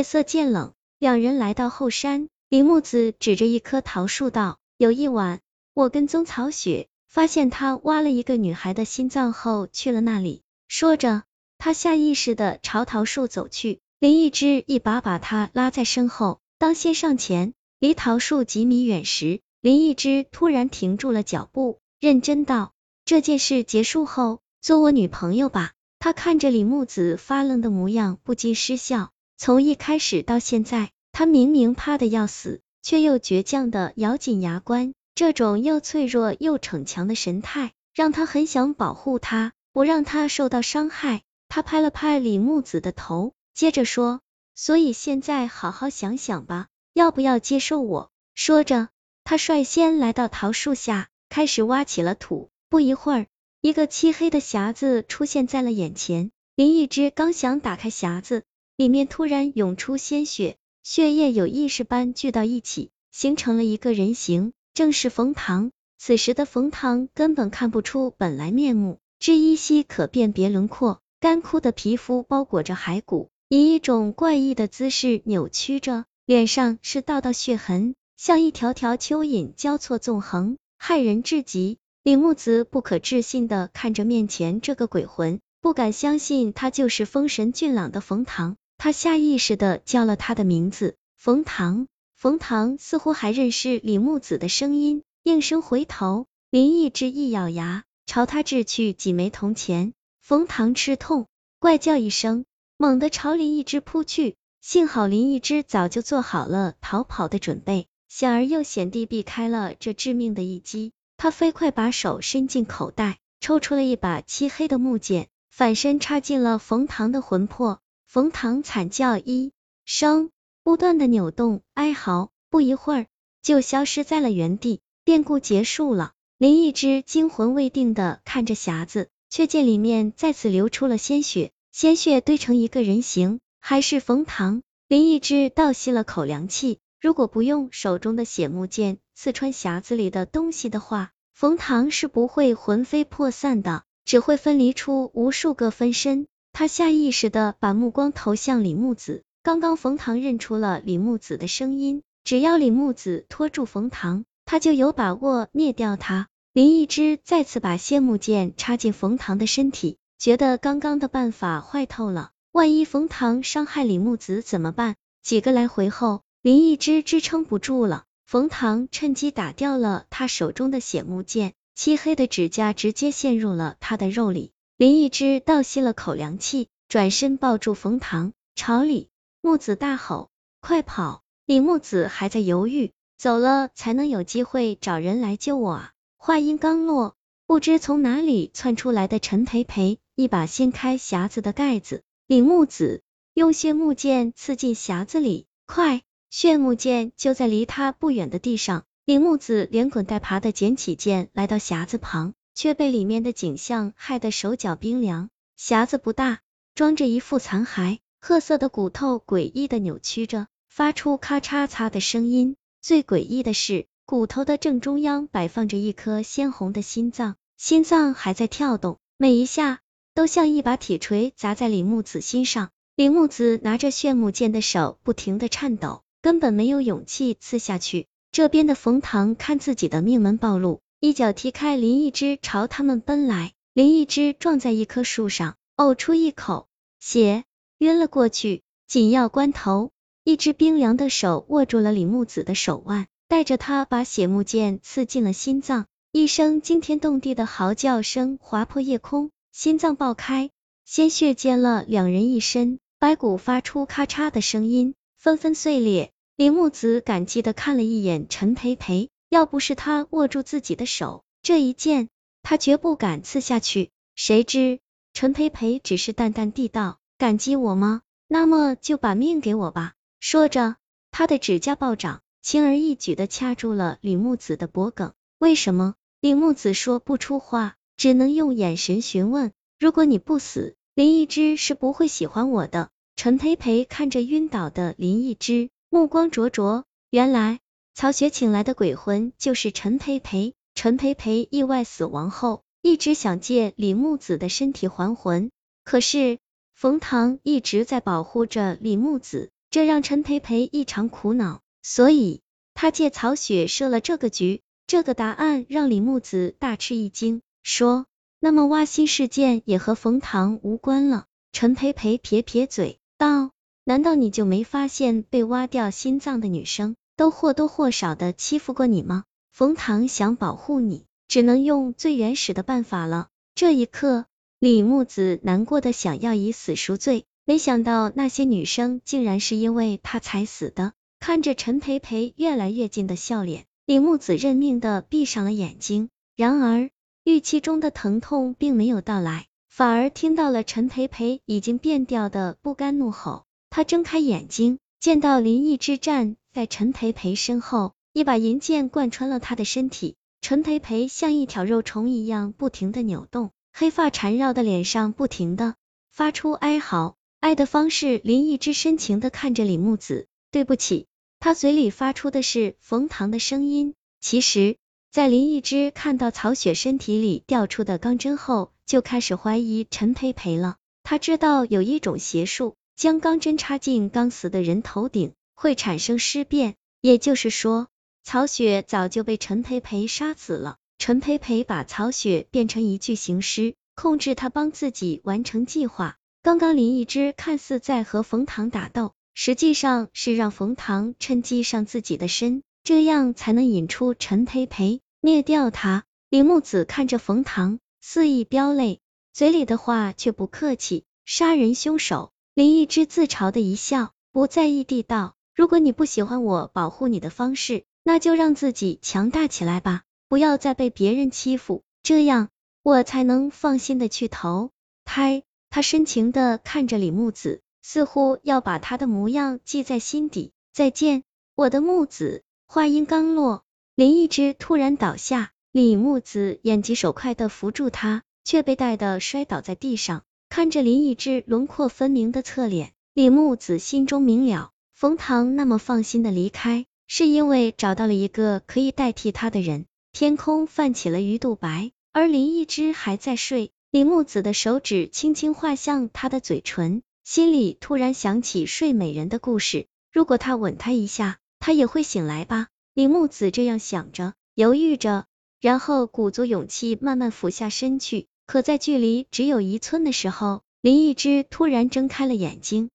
夜色渐冷，两人来到后山，李木子指着一棵桃树道：“有一晚，我跟踪曹雪，发现他挖了一个女孩的心脏后去了那里。”说着，他下意识的朝桃树走去，林一之一把把他拉在身后，当先上前。离桃树几米远时，林一之突然停住了脚步，认真道：“这件事结束后，做我女朋友吧。”他看着李木子发愣的模样，不禁失笑。从一开始到现在，他明明怕的要死，却又倔强的咬紧牙关，这种又脆弱又逞强的神态，让他很想保护他，不让他受到伤害。他拍了拍李木子的头，接着说：“所以现在好好想想吧，要不要接受我？”说着，他率先来到桃树下，开始挖起了土。不一会儿，一个漆黑的匣子出现在了眼前，林一之刚想打开匣子，里面突然涌出鲜血，血液有意识般聚到一起，形成了一个人形，正是冯唐。此时的冯唐根本看不出本来面目，只依稀可辨别轮廓，干枯的皮肤包裹着骸骨，以一种怪异的姿势扭曲着，脸上是道道血痕，像一条条蚯蚓交错纵横，骇人至极。李木子不可置信的看着面前这个鬼魂，不敢相信他就是风神俊朗的冯唐。他下意识的叫了他的名字，冯唐。冯唐似乎还认识李木子的声音，应声回头。林毅之一咬牙，朝他掷去几枚铜钱。冯唐吃痛，怪叫一声，猛地朝林毅之扑去。幸好林毅之早就做好了逃跑的准备，险而又险地避开了这致命的一击。他飞快把手伸进口袋，抽出了一把漆黑的木剑，反身插进了冯唐的魂魄。冯唐惨叫一声，不断的扭动哀嚎，不一会儿就消失在了原地。变故结束了，林一之惊魂未定的看着匣子，却见里面再次流出了鲜血，鲜血堆成一个人形，还是冯唐。林一之倒吸了口凉气。如果不用手中的血木剑刺穿匣子里的东西的话，冯唐是不会魂飞魄散的，只会分离出无数个分身。他下意识的把目光投向李木子，刚刚冯唐认出了李木子的声音，只要李木子拖住冯唐，他就有把握灭掉他。林一之再次把仙木剑插进冯唐的身体，觉得刚刚的办法坏透了，万一冯唐伤害李木子怎么办？几个来回后。林一之支撑不住了，冯唐趁机打掉了他手中的血木剑，漆黑的指甲直接陷入了他的肉里。林一之倒吸了口凉气，转身抱住冯唐，朝李木子大吼：“快跑！”李木子还在犹豫，走了才能有机会找人来救我啊！话音刚落，不知从哪里窜出来的陈培培，一把掀开匣子的盖子，李木子用血木剑刺进匣子里，快！血木剑就在离他不远的地上，李木子连滚带爬的捡起剑，来到匣子旁，却被里面的景象害得手脚冰凉。匣子不大，装着一副残骸，褐色的骨头诡异的扭曲着，发出咔嚓嚓的声音。最诡异的是，骨头的正中央摆放着一颗鲜红的心脏，心脏还在跳动，每一下都像一把铁锤砸在李木子心上。李木子拿着炫木剑的手不停的颤抖。根本没有勇气刺下去。这边的冯唐看自己的命门暴露，一脚踢开林一之，朝他们奔来。林一之撞在一棵树上，呕出一口血，晕了过去。紧要关头，一只冰凉的手握住了李木子的手腕，带着他把血木剑刺进了心脏。一声惊天动地的嚎叫声划破夜空，心脏爆开，鲜血溅了两人一身，白骨发出咔嚓的声音。纷纷碎裂。李木子感激的看了一眼陈培培，要不是他握住自己的手，这一剑他绝不敢刺下去。谁知陈培培只是淡淡地道：“感激我吗？那么就把命给我吧。”说着，他的指甲暴涨，轻而易举的掐住了李木子的脖颈。为什么？李木子说不出话，只能用眼神询问。如果你不死，林一之是不会喜欢我的。陈培培看着晕倒的林一之，目光灼灼。原来曹雪请来的鬼魂就是陈培培。陈培培意外死亡后，一直想借李木子的身体还魂，可是冯唐一直在保护着李木子，这让陈培培异常苦恼，所以他借曹雪设了这个局。这个答案让李木子大吃一惊，说：“那么挖心事件也和冯唐无关了？”陈培培撇撇嘴道：“难道你就没发现被挖掉心脏的女生都或多或少的欺负过你吗？冯唐想保护你，只能用最原始的办法了。”这一刻，李木子难过的想要以死赎罪，没想到那些女生竟然是因为他才死的。看着陈培培越来越近的笑脸。李木子认命的闭上了眼睛，然而预期中的疼痛并没有到来，反而听到了陈培培已经变调的不甘怒吼。他睁开眼睛，见到林毅之战在陈培培身后，一把银剑贯穿了他的身体。陈培培像一条肉虫一样不停的扭动，黑发缠绕的脸上不停的发出哀嚎。爱的方式，林一之深情的看着李木子，对不起。他嘴里发出的是冯唐的声音。其实，在林一之看到曹雪身体里掉出的钢针后，就开始怀疑陈培培了。他知道有一种邪术，将钢针插进刚死的人头顶会产生尸变，也就是说，曹雪早就被陈培培杀死了。陈培培把曹雪变成一具行尸，控制他帮自己完成计划。刚刚林一之看似在和冯唐打斗。实际上是让冯唐趁机上自己的身，这样才能引出陈培培灭掉他。李木子看着冯唐，肆意飙泪，嘴里的话却不客气。杀人凶手林一之自嘲的一笑，不在意地道：“如果你不喜欢我保护你的方式，那就让自己强大起来吧，不要再被别人欺负，这样我才能放心的去投胎。”他深情的看着李木子。似乎要把他的模样记在心底。再见，我的木子。话音刚落，林一之突然倒下，李木子眼疾手快的扶住他，却被带的摔倒在地上。看着林一之轮廓分明的侧脸，李木子心中明了，冯唐那么放心的离开，是因为找到了一个可以代替他的人。天空泛起了鱼肚白，而林一之还在睡。李木子的手指轻轻画向他的嘴唇。心里突然想起睡美人的故事，如果他吻她一下，她也会醒来吧？李木子这样想着，犹豫着，然后鼓足勇气慢慢俯下身去。可在距离只有一寸的时候，林一之突然睁开了眼睛。